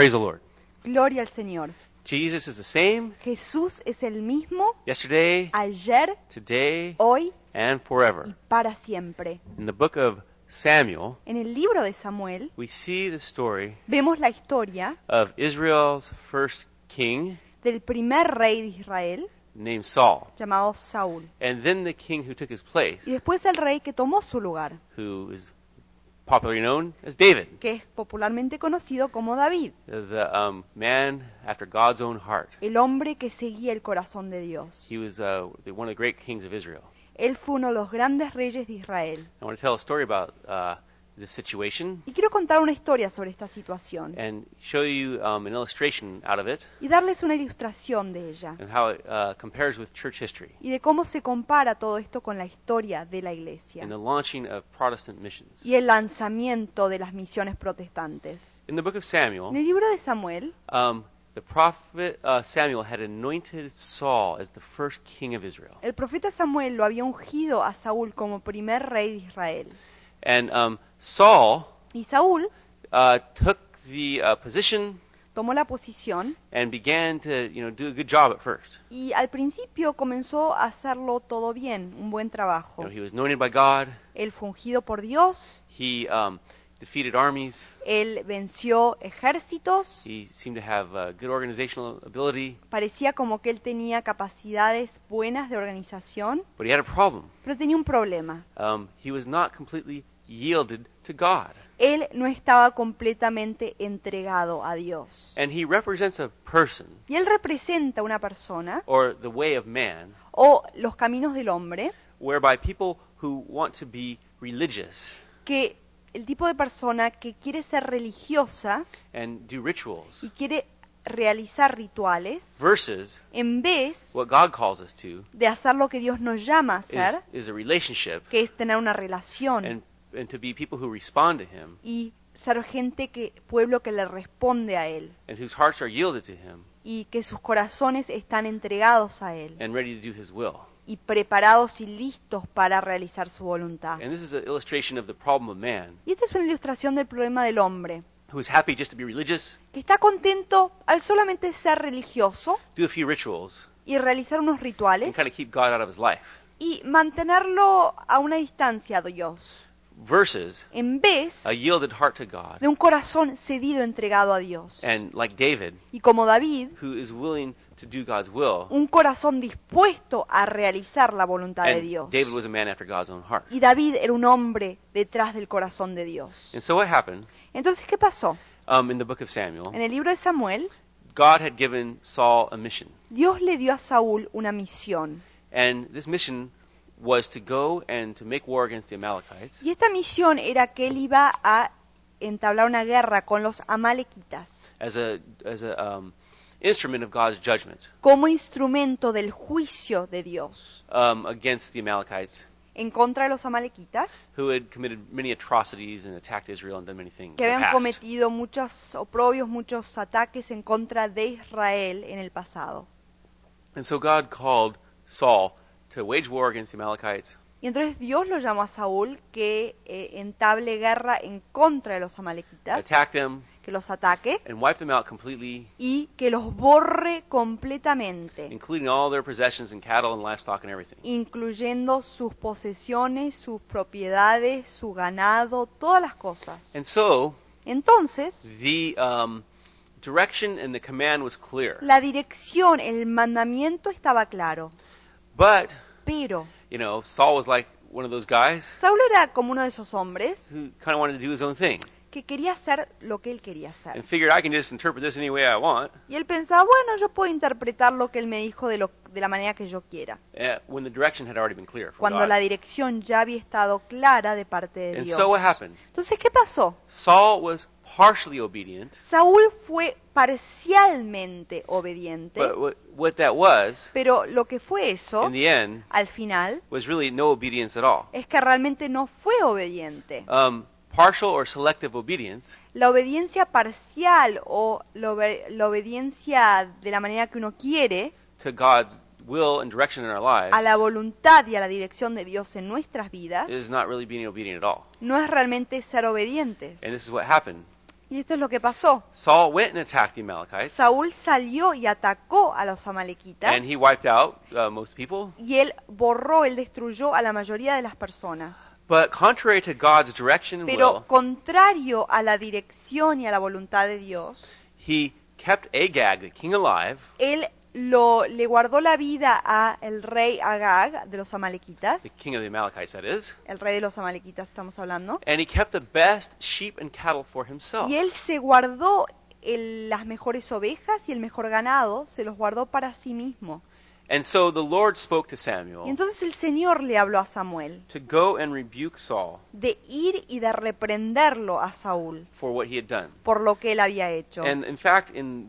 Praise the Lord. Gloria al Señor. Jesus is the same Jesús es el mismo yesterday, ayer, today, hoy and y forever. para siempre. In the book of Samuel, En el libro de Samuel we see the story vemos la historia of Israel's first king del primer rey de Israel named Saul, llamado Saúl and then the king who took his place, y después el rey que tomó su lugar, who is popularly known as David, que es popularmente conocido como David, the um, man after God's own heart. el hombre que seguía el corazón de Dios. He was uh, one of the great kings of Israel. Él fue uno de los grandes reyes de Israel. I want to tell a story about uh, this situation Y quiero contar una historia sobre esta situación and show you um, an illustration out of it y darles una ilustración de ella and how it uh, compares with church history y de cómo se compara todo esto con la historia de la iglesia and the launching of Protestant missions. y el lanzamiento de las misiones protestantes. In the book of En Samuel, el libro de Samuel, um, the prophet uh, Samuel had anointed Saul as the first king of Israel. el profeta Samuel lo había ungido a Saúl como primer rey de Israel. And um, Saul Y Saúl uh, took the uh, position tomó la posición and began to, you know, do a good job at first. y al principio comenzó a hacerlo todo bien, un buen You trabajo. know, he was anointed by God. Él fue ungido por Dios, He um, defeated armies. él venció ejércitos, He seemed to have uh, good organizational ability, parecía como que él tenía capacidades buenas de organización, but he had a problem. pero tenía un problema. Um, he was not completely yielded to God. Él no estaba completamente entregado a Dios. And he represents a person, Y él representa una persona or the way of man, o los caminos del hombre whereby people who want to be religious que el tipo de persona que quiere ser religiosa and do rituals y quiere realizar rituales versus en vez what God calls us to de hacer lo que Dios nos llama a is, hacer, is a relationship que es tener una relación and, and to be people who respond to him y ser gente que pueblo que le responde a él and whose hearts are yielded to him y que sus corazones están entregados a él and ready to do his will. y preparados y listos para realizar su voluntad. And this is an illustration of the problem of man Y esta es una ilustración del problema del hombre, who is happy just to be religious, que está contento al solamente ser religioso do a few rituals, y realizar unos and rituales kind of keep God out of his life, y mantenerlo a una distancia de Dios, versus en vez a yielded heart to God, de un corazón cedido, entregado a Dios. and like David, Y como David, who is willing to do God's will. un corazón dispuesto a realizar la voluntad de Dios. David was a man after God's own heart. Y David era un hombre detrás del corazón de Dios. And so what happened Entonces, ¿qué pasó? um, in the book of En Samuel? el libro de Samuel, God had given Saul a mission, Dios le dio a Saúl una misión. and this mission was to go and to make war against the Amalekites Y esta misión era que él iba a entablar una guerra con los amalequitas as a as a um, instrument of God's judgment como instrumento del juicio de Dios um, against the Amalekites, en contra de los amalequitas who had committed many atrocities and attacked Israel and done many things. que in the habían past. cometido muchos oprobios, muchos ataques en contra de Israel en el pasado. And so God called Saul to wage war against the Amalekites Y entonces Dios lo llamó a Saúl que eh, entable guerra en contra de los amalequitas, attack them que los ataque and wipe them out completely, y que los borre completamente, including all their possessions and cattle and livestock and everything. incluyendo sus posesiones, sus propiedades, su ganado, todas las cosas. And so Entonces, the um, direction and the command was clear. la dirección, el mandamiento estaba claro, But, pero you know, Saul was like one of those guys Saúl era como uno de esos hombres who kind of wanted to do his own thing que quería hacer lo que él quería hacer. and figured I can just interpret this any way I want. Y él pensaba, bueno, yo puedo interpretar lo que él me dijo de, lo, de la manera que yo quiera. uh, when the direction had already been clear from cuando God. la dirección ya había estado clara de parte de And Dios. so what happened? Entonces, ¿qué pasó? Saul was partially obedient, Saúl fue parcialmente obediente, but what, what that was, pero lo que fue eso, in the end, al final, was really no obedience at all. es que realmente no fue obediente. Um, partial or selective obedience La obediencia parcial o la obediencia de la manera que uno quiere to God's will and direction in our lives a la voluntad y a la dirección de Dios en nuestras vidas is not really being obedient at all. no es realmente ser obedientes. And this is what happened Y esto es lo que pasó. Saul went and attacked the Amalekites, Saúl salió y atacó a los amalequitas and he wiped out uh, most people. y él borró, él destruyó a la mayoría de las personas. But contrary to God's direction and Pero will, contrario a la dirección y a la voluntad de Dios, he kept Agag, the king, alive, él lo, le guardó la vida a el rey Agag de los amalequitas, the king of the Amalekites, that is, el rey de los amalequitas estamos hablando, and he kept the best sheep and cattle for himself. y él se guardó el- las mejores ovejas y el mejor ganado, se los guardó para sí mismo. And so the Lord spoke to Y Samuel entonces el Señor le habló a Samuel to go and rebuke Saul de ir y de reprenderlo a Saúl for what he had done. por lo que él había hecho. And in fact, in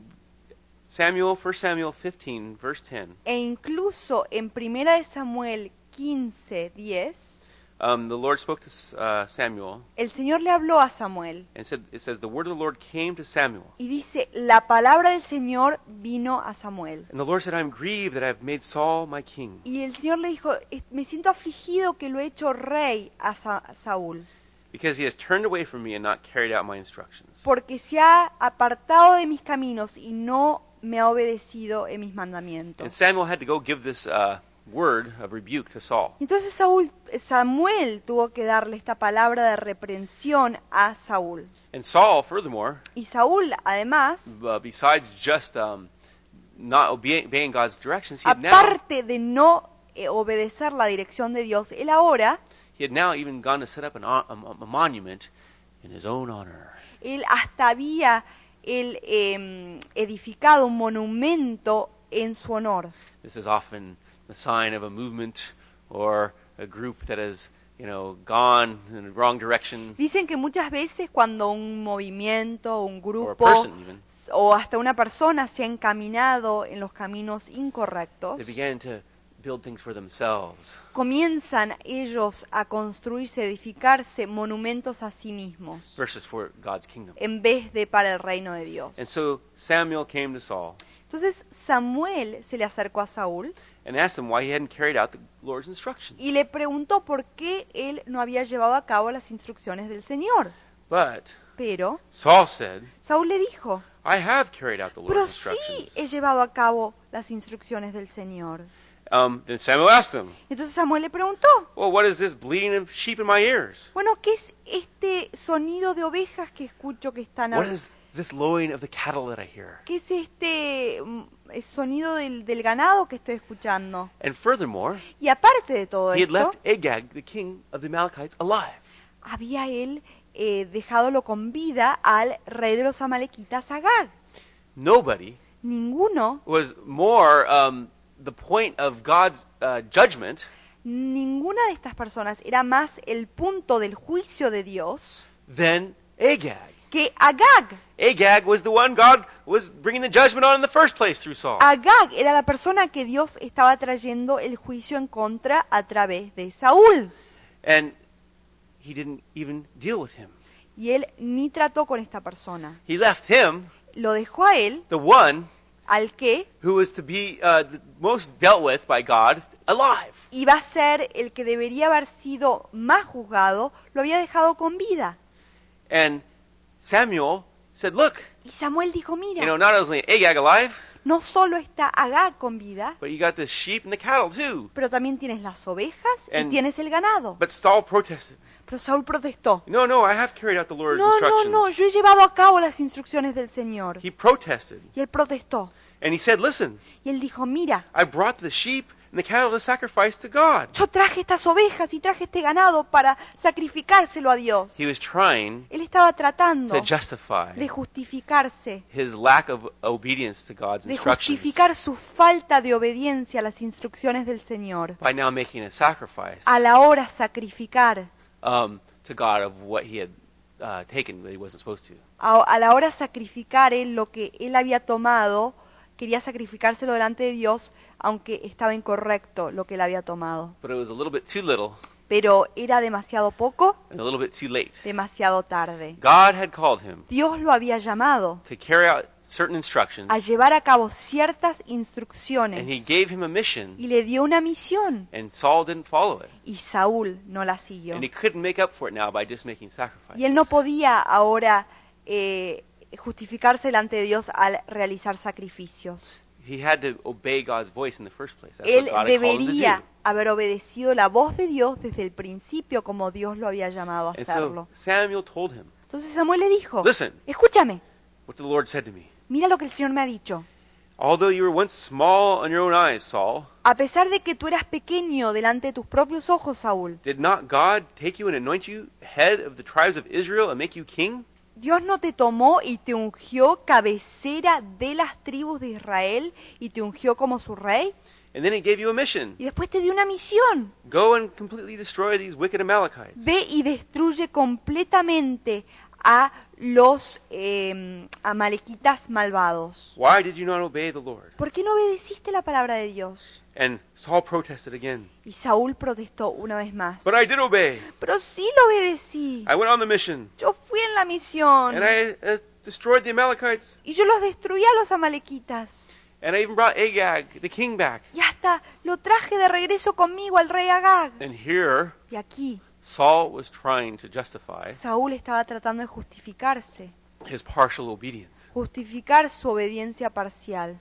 Samuel, 1 Samuel 15, verse 10, E incluso en Primera de Samuel 15, 10, um, the Lord spoke to uh, Samuel el Señor le habló a Samuel and said, it says, the word of the Lord came to Samuel. y dice, la palabra del Señor vino a Samuel. And the Lord said, I am grieved that I have made Saul my king, Y el Señor le dijo, "Es- me siento afligido que lo he hecho rey a, Sa- a Saúl, because he has turned away from me and not carried out my instructions. porque se ha apartado de mis caminos y no me ha obedecido en mis And mandamientos. Samuel had to go give this uh, word of rebuke to Saul. Entonces Saúl, Samuel tuvo que darle esta palabra de reprensión a Saúl. And Saul, furthermore, Y Saúl, además, uh, besides just um, not obeying, God's directions, he had, now, aparte de no eh, obedecer la dirección de Dios, él ahora, he had now even gone to set up an, a- a monument in his own honor. él hasta había él, em, edificado un monumento en su honor. This is often the sign of a movement or a group that has, you know, gone in the wrong direction, Dicen que muchas veces cuando un movimiento, un grupo o hasta una persona se ha encaminado en los caminos incorrectos, they began to build things for themselves. comienzan ellos a construirse, edificarse monumentos a sí mismos, versus for God's kingdom. en vez de para el reino de Dios. And so Samuel came to Saul Entonces Samuel se le acercó a Saúl and asked him why he hadn't carried out the Lord's instructions. y le preguntó por qué él no había llevado a cabo las instrucciones del Señor. But Pero Saul said, Saúl le dijo, I have carried out the pero sí instructions. he llevado a cabo las instrucciones del Señor. Um, then Samuel asked him, Entonces Samuel le preguntó, Well, what is this bleating of sheep in my ears? bueno, ¿qué es este sonido de ovejas que escucho que están What is this lowing of the cattle that I hear? ¿Qué es este mm, sonido del, del ganado que estoy escuchando? And furthermore, Y aparte de todo he had esto, left Agag, the king of the Amalekites, alive. había él eh, dejadolo con vida al rey de los amalequitas Agag. Nobody Ninguno, was more um, the point of God's uh, judgment ninguna de estas personas era más el punto del juicio de Dios than Agag. que Agag. Agag was the one God was bringing the judgment on in the first place through Saul. Agag era la persona que Dios estaba trayendo el juicio en contra a través de Saúl. And he didn't even deal with him. Y él ni trató con esta persona. He left him, Lo dejó a él, the one al que who was to be uh, the most dealt with by God, alive. iba a ser el que debería haber sido más juzgado, lo había dejado con vida. And Samuel said, Look, Y Samuel dijo, you know, mira, not only Agag alive, no solo está Agag con vida, but you got the sheep and the cattle too. pero también tienes las ovejas y And- tienes el ganado. But Saul protested. Pero Saúl protestó. No, no, I have carried out the Lord's No, no, instructions. no, yo he llevado a cabo las instrucciones del Señor. He protested. Y él protestó. And he said, Listen, Y él dijo, mira, I brought the sheep the cattle to sacrifice to God. yo traje estas ovejas y traje este ganado para sacrificárselo a Dios. He was trying Él estaba tratando to justify de justificarse, his lack of obedience to God's de instructions justificar su falta de obediencia a las instrucciones del Señor. by now making a sacrifice A la hora sacrificar, um, to God of what he had uh, taken that he wasn't supposed to. a, a la hora sacrificar él lo que él había tomado, quería sacrificárselo delante de Dios, aunque estaba incorrecto lo que él había tomado. But it was a little bit too little Pero era demasiado poco, and a little bit too late. demasiado tarde. God had called him Dios lo había llamado to carry out certain instructions, a llevar a cabo ciertas and he instrucciones gave him a mission, y le dio una misión and Saul didn't follow it. y Saúl no la siguió. And he couldn't make up for it now by just making sacrifices. Y él no podía ahora eh, justificarse delante de Dios al realizar sacrificios. He had to obey God's voice in the first place. That's Él God debería haber obedecido la voz de Dios desde el principio como Dios lo había llamado a And hacerlo. Samuel told him, Entonces Samuel le dijo, Listen, escúchame, what the Lord said to me. mira lo que el Señor me ha dicho. Although you were once small in your own eyes, Saul, A pesar de que tú eras pequeño delante de tus propios ojos, Saúl, Dios no te tomó y te ungió cabecera de las tribus de Israel y te ungió como su rey. And then he gave you a mission. Y después te dio una misión. Go and completely destroy these wicked Amalekites. Ve y destruye completamente a los eh, amalequitas malvados. Why did you not obey the Lord? ¿Por qué no obedeciste la palabra de Dios? And Saul protested again. Y Saúl protestó una vez más. But I did obey. Pero sí lo obedecí. I went on the mission. Yo fui en la misión. And I uh, destroyed the Amalekites. Y yo los destruí a los amalequitas. And I even brought Agag, the king, back. Y hasta lo traje de regreso conmigo al rey Agag. And here, Y aquí Saul was trying to justify Saúl estaba tratando de justificarse, his partial obedience. justificar su obediencia parcial.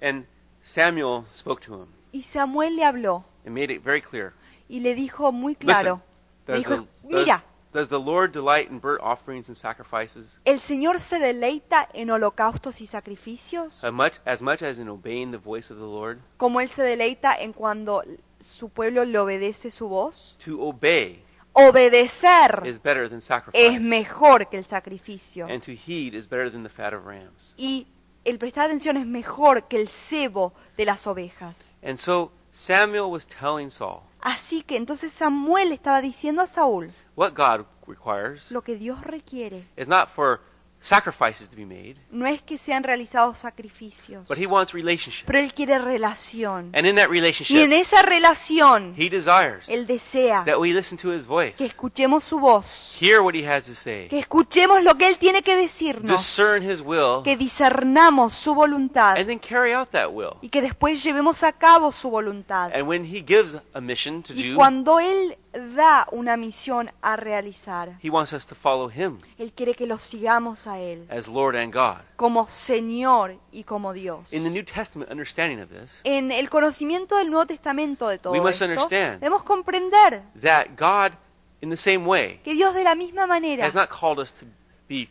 And Samuel spoke to him Y Samuel le habló and made it very clear. y le dijo muy claro, le Does dijo, the, does, mira, does the Lord delight in burnt offerings and sacrifices ¿el Señor se deleita en holocaustos y sacrificios? as much, as much as in obeying the voice of the Lord? Como Él se deleita en cuando su pueblo le obedece su voz? To obey Obedecer is better than sacrifice. es mejor que el sacrificio. And to heed is better than the fat of rams. Y el prestar atención es mejor que el cebo de las ovejas. And so Samuel was telling Saul Así que entonces Samuel estaba diciendo a Saúl, what God requires lo que Dios requiere is not for sacrifices to be made, no es que sean realizados sacrificios, but he wants relationship. pero Él quiere relación. And in that Y en relationship, esa relación, he desires Él desea that we listen to his voice, que escuchemos su voz, hear what he has to say, que escuchemos lo que Él tiene que decirnos, discern his will, que discernamos su voluntad and then carry out that will. y que después llevemos a cabo su voluntad. And when he gives a mission to Y do, cuando Él da una misión a realizar, he wants us to follow him Él quiere que lo sigamos a Él as Lord and God. como Señor y como Dios. In the New Testament understanding of this, En el conocimiento del Nuevo Testamento de todo We must esto, understand. debemos comprender that God, in the same way, que Dios de la misma manera has not called us to be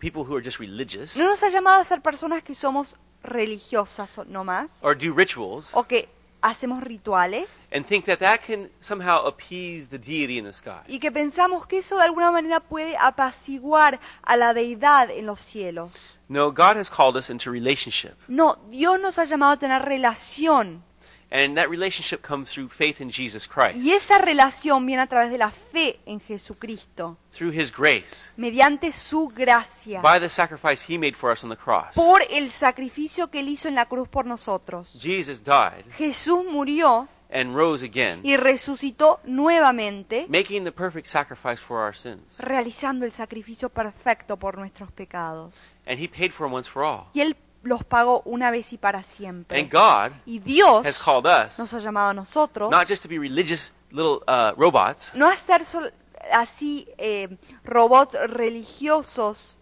people who are just religious no nos ha llamado a ser personas que somos religiosas o- no más, or do rituals o que hacemos rituales and think that that can somehow appease the deity in the sky. y que pensamos que eso de alguna manera puede apaciguar a la deidad en los cielos. No, God has called us into relationship. No, Dios nos ha llamado a tener relación And that relationship comes through faith in Jesus Christ, y esa relación viene a través de la fe en Jesucristo, through his grace, mediante su gracia, by the sacrifice he made for us on the cross. por el sacrificio que él hizo en la cruz por nosotros. Jesus died Jesús murió and rose again, y resucitó nuevamente, making the perfect sacrifice for our sins. realizando el sacrificio perfecto por nuestros pecados. And he paid for them once for all. Y él los pagó una vez y para siempre. And God Y Dios has called us nos ha llamado a nosotros not just to be religious little uh, robots, no a ser sol- así eh, robots religiosos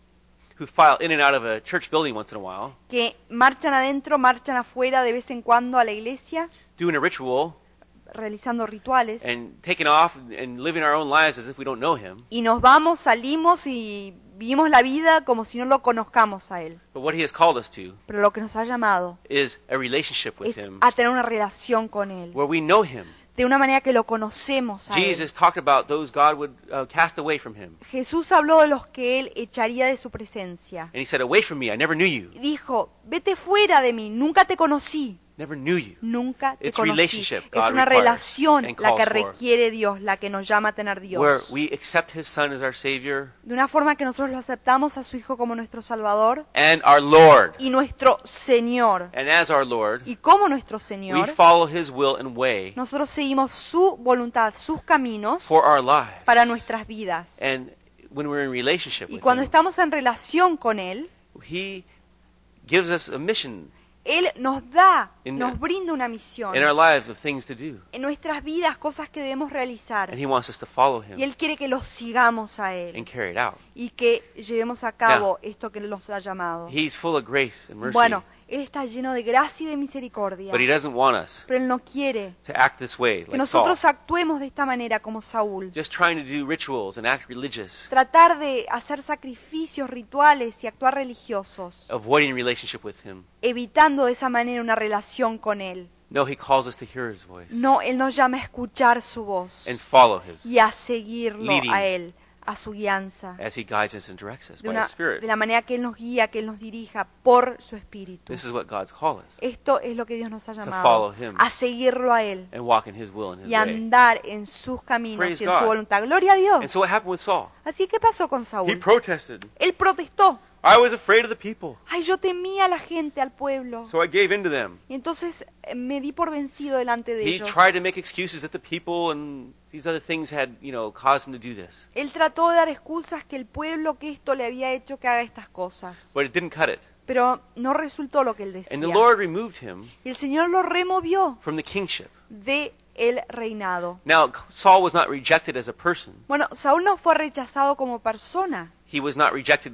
who file in and out of a church building once in a while, que marchan adentro, marchan afuera de vez en cuando a la iglesia, doing a ritual realizando rituales. and taking off and living our own lives as if we don't know Him. Y nos vamos, salimos y vivimos la vida como si no lo conozcamos a Él. But what He has called us to Pero lo que nos ha llamado is a relationship with es Him a tener una relación con Él, where we know Him. de una manera que lo conocemos a Él. Jesus talked about those God would uh, cast away from Him. Jesús habló de los que Él echaría de su presencia. And He said, Away from me, I never knew you. Y dijo, vete fuera de mí, nunca te conocí, Never knew you. nunca te It's conocí. relationship Es God una requires relación la que requiere Dios, la que nos llama a tener Where Dios. we accept His Son as our Savior De una forma que nosotros lo aceptamos a su Hijo como nuestro Salvador and our Lord. y nuestro Señor. And as our Lord, Y como nuestro we Señor, follow His will and way nosotros seguimos su voluntad, sus caminos for our lives. para nuestras vidas. And when we're in relationship Y with cuando Him, estamos en relación con Él, He gives us a mission Él nos da, In nos brinda una misión. in our lives things to do. En nuestras vidas, cosas que debemos realizar. And He wants us to follow Y Him Él quiere que los sigamos a and Él carry it out. y que llevemos a cabo esto que Él nos ha llamado. He's full of grace and mercy, Bueno, Él está lleno de gracia y de misericordia. but He doesn't want us Pero Él no quiere to act this way que like Saul, nosotros actuemos de esta manera como Saúl. just trying to do rituals and act religious, Tratar de hacer sacrificios rituales y actuar religiosos, avoiding relationship with Him. evitando de esa manera una relación con Él. No, He calls us to hear His voice No, Él nos llama a escuchar su voz and follow His y a seguirlo Leading. a Él, a su guianza, as He guides us and directs us de, by una- His Spirit. de la manera que Él nos guía, que Él nos dirija por su espíritu. This is what God's called us Esto es lo que Dios nos ha follow llamado, Him. a seguirlo a Él and walk in His will and His y way. andar en sus caminos Praise y en God. su voluntad. Gloria a And Dios. so what happened with Saul? Así que pasó con He Saúl. protested. Él protestó. I was afraid of the people, Ay, yo temía a la gente, al pueblo. so I gave in to them. Y entonces eh, me di por vencido delante de He ellos. tried to make excuses that the people and these other things had, you know, caused him to do this. Él trató de dar excusas que el pueblo, que esto le había hecho que haga estas cosas. But it didn't cut it. Pero no resultó lo que él decía. And the Lord removed him Y el Señor lo removió from the kingship. de el reinado. Now, Saul was not rejected as a person. Bueno, Saúl no fue rechazado como persona. He was not rejected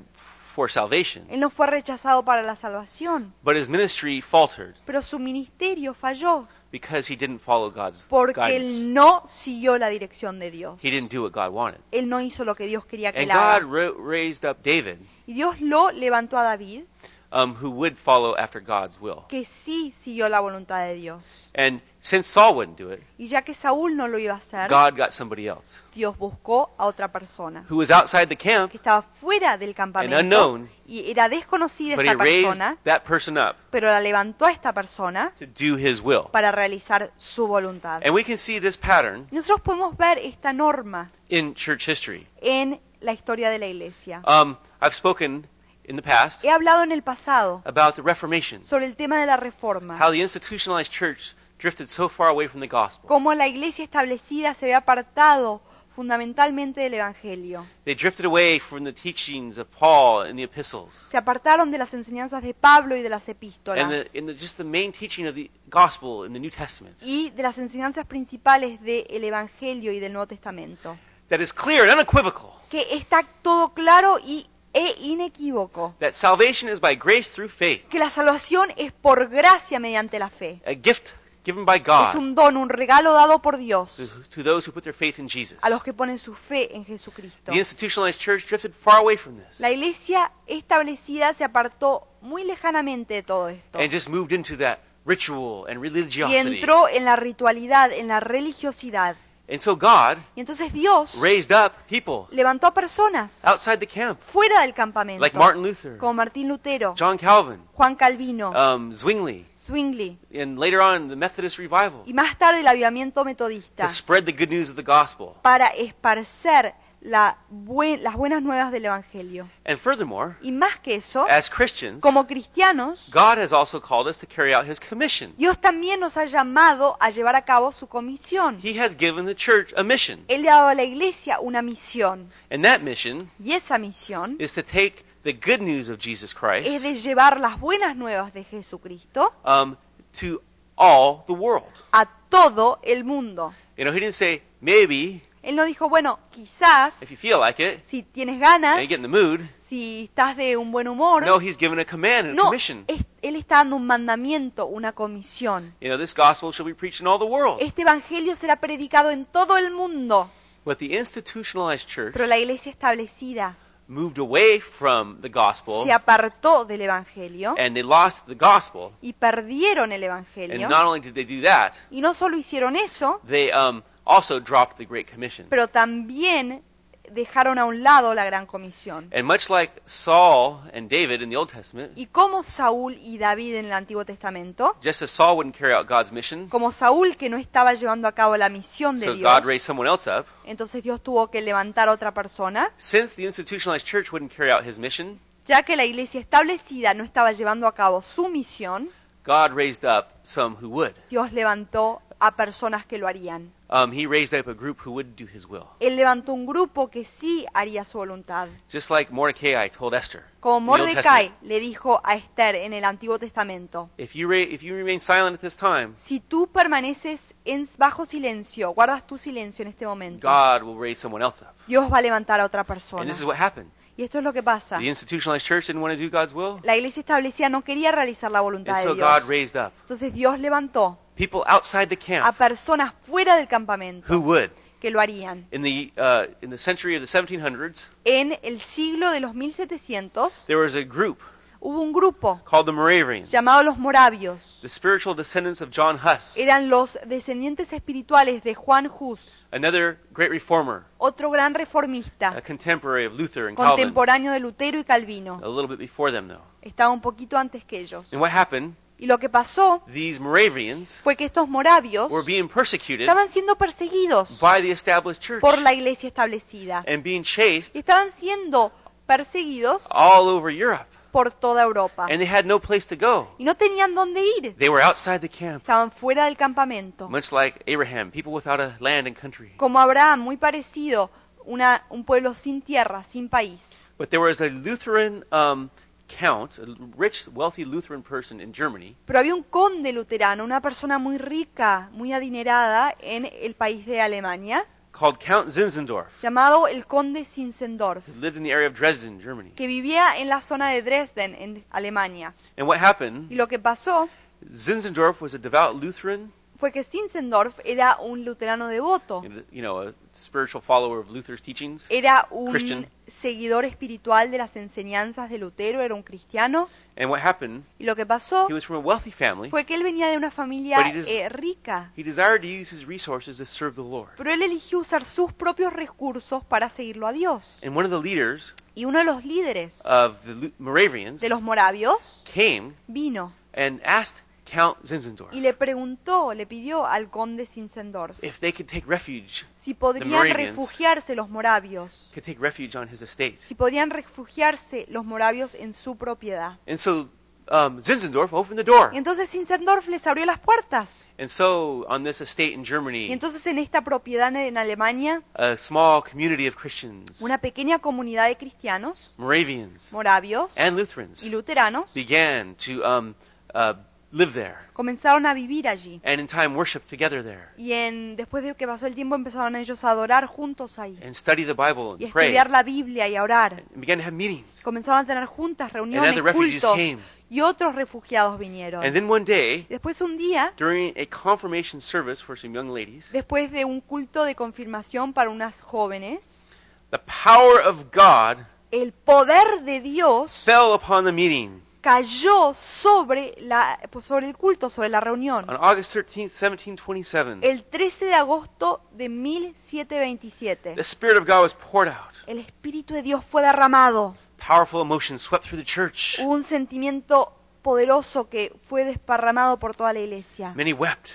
for salvation. Él no fue rechazado para la salvación. But his ministry faltered Pero su ministerio falló because he didn't follow God's porque guidance. él no siguió la dirección de Dios. He didn't do what God wanted. Él no hizo lo que Dios quería que And él haga. God ra- raised up David, Y Dios lo levantó a David, um, who would follow after God's will. que sí siguió la voluntad de Dios. And since Saul wouldn't do it, Y ya que Saúl no lo iba a hacer, God got somebody else Dios buscó a otra persona who was outside the camp, que estaba fuera del campamento unknown, y era desconocida but he esta raised persona, that person up pero la levantó a esta persona to do his will. para realizar su voluntad. And we can see this pattern Nosotros podemos ver esta norma in church history. en la historia de la iglesia. Um, I've spoken in the past He hablado en el pasado about the Reformation, sobre el tema de la reforma, how the institutionalized church drifted so far away from the gospel. cómo la iglesia establecida se había apartado fundamentalmente del Evangelio. They drifted away from the teachings of Paul in the epistles. Se apartaron de las enseñanzas de Pablo y de las epístolas And the, in the, just the main teaching of the gospel in the New Testament. y de las enseñanzas principales del Evangelio y del Nuevo Testamento. That is clear and unequivocal Que está todo claro y, e inequívoco. that salvation is by grace through faith, Que la salvación es por gracia mediante la fe. a gift given by Es God un don, un regalo dado por Dios to, to those who put their faith in Jesus. a los que ponen su fe en Jesucristo. The institutionalized church drifted far away from this La iglesia establecida se apartó muy lejanamente de todo esto and just moved into that ritual and y religiosity. entró en la ritualidad, en la religiosidad. And so God Y entonces Dios raised up people levantó a personas outside the camp, fuera del campamento, like Martin Luther, como Martín Lutero, John Calvin, Juan Calvino, um, Zwingli, Zwingli and later on the Methodist revival y más tarde el avivamiento metodista to spread the good news of the gospel. para esparcer la buen- las buenas nuevas del Evangelio. And furthermore, Y más que eso, as Christians, como cristianos, God has also called us to carry out His commission. Dios también nos ha llamado a llevar a cabo su comisión. He has given the church a mission, Él le ha dado a la iglesia una misión and that mission y esa misión is to take the good news of Jesus es Christ de llevar las buenas nuevas de Jesucristo um, to all the world. a todo el mundo. You know, He didn't say maybe Él no dijo, bueno, quizás, if you feel like it si tienes ganas, and you get in the mood. si estás de un buen humor. No, He's given a command and a No, commission. es- Él está dando un mandamiento, una comisión. You know, this gospel shall be preached in all the world. Este evangelio será predicado en todo el mundo, But the institutionalized church pero la iglesia establecida moved away from the gospel se apartó del evangelio and they lost the gospel. y perdieron el And evangelio. not only did they do that, Y no solo hicieron eso, they um, also dropped the Great Commission. pero también dejaron a un lado la gran comisión. And much like Saul and David in the Old Testament, Y como Saúl y David en el Antiguo Testamento, just as Saul wouldn't carry out God's mission, como Saúl que no estaba llevando a cabo la misión de so Dios, God raised someone else up. entonces Dios tuvo que levantar a otra persona, Since the institutionalized church wouldn't carry out his mission, ya que la iglesia establecida no estaba llevando a cabo su misión, God raised up some who would. Dios levantó a personas que lo harían. Um, he raised up a group who would do his will. Él levantó un grupo que sí haría su voluntad. Just like Mordecai told Esther. Como Mordecai le dijo a Esther en el Antiguo Testamento, If you, ra- if you remain silent at this time, si tú permaneces en, bajo silencio, guardas tu silencio en este momento, God will raise someone else up. Dios va a levantar a otra And persona. this is what happened. Y esto es lo que pasa. The institutionalized church didn't want to do God's will, La iglesia establecida no quería realizar la voluntad and de Dios. raised up Entonces Dios levantó people outside the a personas fuera del campamento who would. que lo harían. In the, uh, in the century of the 1700s, En el siglo de los 1700 there was a group hubo un grupo called the Moravians, llamado los Moravios. the spiritual descendants of John Huss, Eran los descendientes espirituales de Juan Hus, another great reformer, otro gran a reformista, contemporary of Luther and Calvin, contemporáneo de Lutero y Calvino. a little bit before them, though. Estaba un poquito antes que ellos. And what happened? Y lo que pasó These Moravians fue que estos moravios were being persecuted estaban siendo perseguidos by the established church por la iglesia establecida. and being chased Y estaban siendo perseguidos all over Europe. por toda Europa. And they had no place to go. Y no tenían dónde ir. They were outside the camp, Estaban fuera del campamento. much like Abraham, people without a land and country. Como Abraham, muy parecido, una, un pueblo sin tierra, sin país. But there was a Lutheran um, count, a rich, wealthy Lutheran person in Germany, Pero había un conde luterano, una persona muy rica, muy adinerada en el país de Alemania, called Count Zinzendorf, llamado el conde Zinzendorf, who lived in the area of Dresden, Germany. que vivía en la zona de Dresden, en Alemania. And what happened? Y lo que pasó Zinzendorf was a devout Lutheran, fue que Zinzendorf era un luterano devoto, you know, a spiritual follower of Luther's teachings. era un Christian. seguidor espiritual de las enseñanzas de Lutero, era un cristiano. And what happened? Y lo que pasó He was from a wealthy family, fue que él venía de una familia But he eh, rica, he desired to use his resources to serve the Lord. pero él eligió usar sus propios recursos para seguirlo a Dios. And one of the leaders Y uno de los líderes of the Moravians de los moravios came vino and asked Count Zinzendorf y le preguntó, le pidió al conde Zinzendorf if they could take refuge, si podrían Moravians refugiarse los moravios, could take refuge on his estate. si podrían refugiarse los moravios en su propiedad. And so um, Zinzendorf opened the door. Y entonces Zinzendorf les abrió las puertas. And so on this estate in Y Germany, entonces en esta propiedad en Alemania, a small community of Christians, una pequeña comunidad de cristianos, Moravians, moravios and Lutherans y luteranos, began to um, uh, live there comenzaron a vivir allí. and in time worship together there Y en, después de que pasó el tiempo empezaron ellos a adorar juntos ahí. and study the Bible Y and pray estudiar la Biblia y a orar. and began to have meetings. Comenzaron a tener juntas, reuniones, other refugees cultos. came. Y otros refugiados vinieron. And then one day, Después un día, during a confirmation service for some young ladies, después de un culto de confirmación para unas jóvenes, the power of God el poder de Dios fell upon the meeting cayó sobre, la, pues, sobre el culto, sobre la reunión. on August 13th, 1727. El 13 de agosto de 1727. The Spirit of God was poured out. El Espíritu de Dios fue derramado. Powerful emotions swept through the church. Un sentimiento poderoso que fue desparramado por toda la iglesia. Many wept,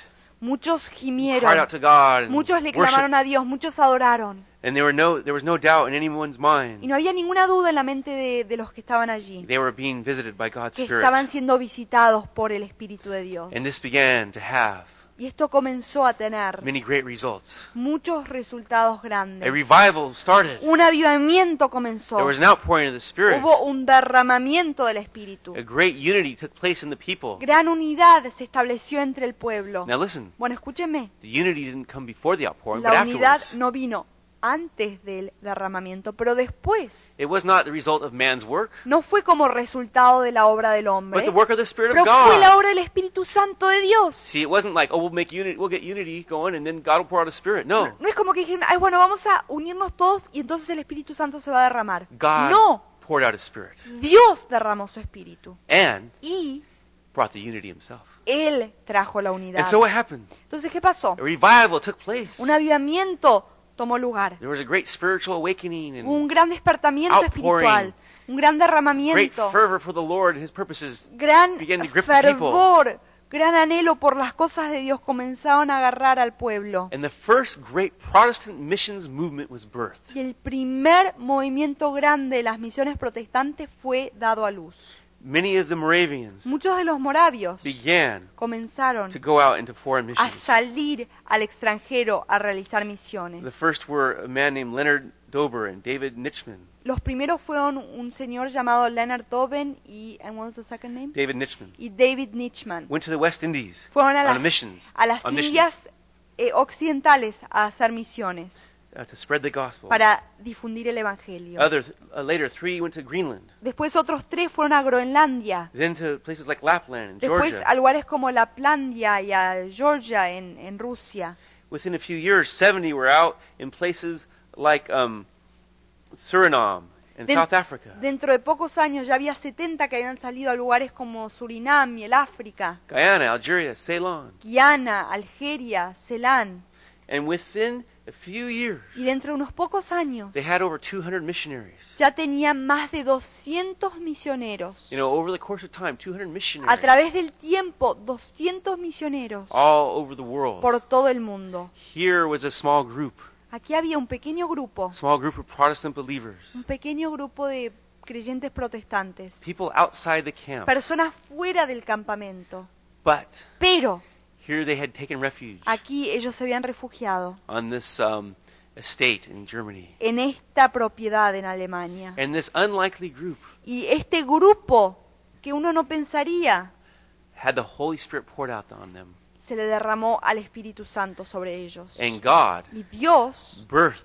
Muchos cried gimieron, out to God, and muchos le worshiped. clamaron a Dios, muchos adoraron. And there, were no, there was no doubt in anyone's Y mind no había ninguna duda en la mente de, de los que estaban allí, they were being visited by God's que Spirit. estaban siendo visitados por el Espíritu de Dios. And this began to have Y esto comenzó a tener many great results. muchos resultados A grandes. revival started. Un avivamiento comenzó. There was an outpouring of the Spirit. Hubo un derramamiento del Espíritu. A great unity took place in the people. Gran unidad se estableció entre el pueblo. Now listen, Bueno, escúchenme. the unity didn't come before the outpouring, but La unidad afterwards. no vino antes del derramamiento, pero después. It was not the result of man's work, No fue como resultado de la obra del but hombre, the work of the Spirit of pero fue la God. obra del Espíritu Santo de Dios. See, it wasn't like, oh, we'll make unity, we'll get unity going, and then God will pour out Spirit. No, No es como que dijeron, ay, bueno, vamos a unirnos todos y entonces el Espíritu Santo se va a derramar. God No, poured out a Spirit Dios derramó su Espíritu and y brought the unity Himself. Él trajo la unidad. And so what happened? Entonces, ¿qué pasó? A revival took place. Un avivamiento tomó lugar. There was a great spiritual awakening Hubo un and gran despertamiento espiritual, un gran great derramamiento, fervor for the Lord and His purposes. gran began to grip the people. fervor, gran anhelo por las cosas de Dios comenzaron a agarrar al pueblo. And the first great Protestant missions movement was birthed. Y el primer movimiento grande de las misiones protestantes fue dado a luz. Many of the Moravians Muchos de los moravios began comenzaron to go out into foreign a missions. salir al extranjero a realizar The misiones. first were a man named Leonard Dober and David Nitchman. Los primeros fueron un señor llamado Leonard Doben y and what was the second name? David Nitchman y David Nichman. went to the West Indies Fueron a on las, missions, a las on missions, Indias eh, occidentales a hacer misiones uh, to spread the gospel. para difundir el evangelio. Other uh, later, three went to Greenland, Después otros tres fueron a Groenlandia. then to places like Lapland and Después Georgia. a lugares como Laplandia y a Georgia en, en Rusia. Within a few years, 70 were out in places like um, Suriname and Den- South Africa, Dentro de pocos años ya había 70 que habían salido a lugares como Surinam y el África, Guyana, Algeria, Ceylon. Guiana, Algeria, Ceilán. And within a few years, Y dentro de unos pocos años they had over 200 missionaries. ya tenían más de 200 misioneros. You know, over the course of time, 200 A través del tiempo, 200 misioneros all over the world. por todo el mundo. Here was a small group, Aquí había un pequeño grupo, small group of Protestant believers, un pequeño grupo de creyentes protestantes, people outside the camp. personas fuera del campamento. But Pero here they had taken refuge aquí ellos se habían refugiado on this um, estate in Germany. en esta propiedad en Alemania. And this unlikely group Y este grupo que uno no pensaría, had the Holy Spirit poured out on them. se le derramó al Espíritu Santo sobre ellos. And God Y Dios birthed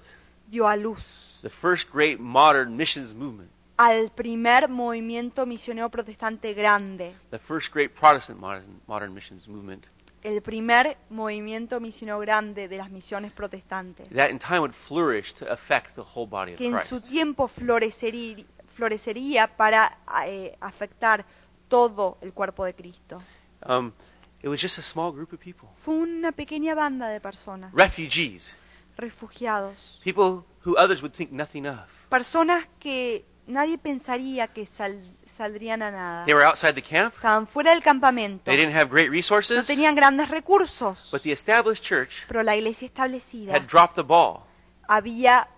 dio a luz the first great modern missions movement, al primer movimiento misionero protestante grande, the first great Protestant modern, modern missions movement, el primer movimiento misionero grande de las misiones protestantes, that in time would flourish to affect the whole body of que en su tiempo florecerí- florecería para eh, afectar todo el cuerpo de Cristo. Um, it was just a small group of people, Fue una pequeña banda de personas, refugees, refugiados, people who others would think nothing of. personas que nadie pensaría que sal- saldrían a nada. They were outside the camp. Estaban fuera del campamento, They didn't have great no resources, tenían grandes recursos, but the established church pero la iglesia establecida had dropped the ball. había,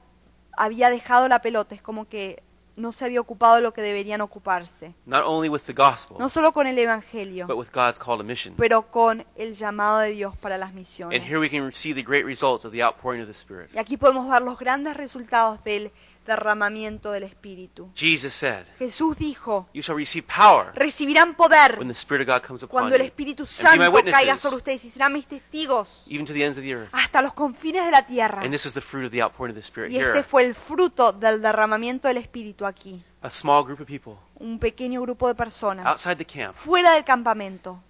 había dejado la pelota, es como que no se había ocupado de lo que deberían ocuparse. not only with the gospel, No solo con el Evangelio, but with God's call to mission. pero con el llamado de Dios para las And misiones. here we can see the great results of the outpouring of the Spirit. Y aquí podemos ver los grandes resultados del derramamiento del Espíritu. Jesus said, Jesús dijo, You shall receive power recibirán poder when the Spirit of God comes upon cuando el you, Espíritu Santo caiga sobre ustedes y serán mis testigos even to the ends of the earth. hasta los confines de la tierra. And this is the fruit of the outpouring of the Spirit Y este here. fue el fruto del derramamiento del Espíritu aquí. A small group of people Un pequeño grupo de personas outside the camp fuera del campamento.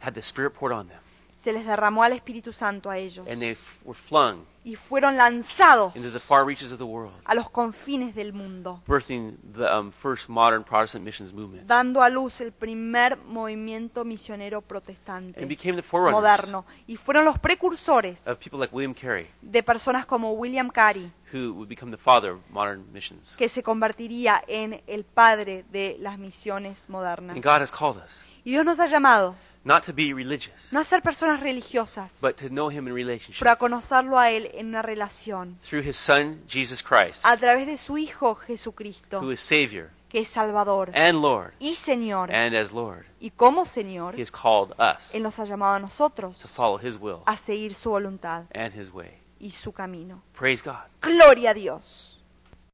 had the Spirit poured on them, Se les derramó al Espíritu Santo a ellos. and they were flung Y fueron lanzados into the far reaches of the world, a los confines del mundo, birthing the um, first modern Protestant missions movement, dando a luz el primer movimiento misionero protestante and became the forerunners moderno. Y fueron los precursores of people like William Carey, de personas como William Carey, who would become the father of modern missions. que se convertiría en el padre de las misiones modernas. And God has called us Y Dios nos ha llamado not to be religious, no a ser personas religiosas, but to know Him in relationship pero a conocerlo a Él en una relación, through His Son, Jesus Christ, a través de su Hijo Jesucristo, who is Savior que es Salvador and Lord. y Señor. And as Lord, Y como Señor, He has called us Él nos ha llamado a nosotros to follow His will a seguir su voluntad and His way. y su camino. Praise God. Gloria a Dios.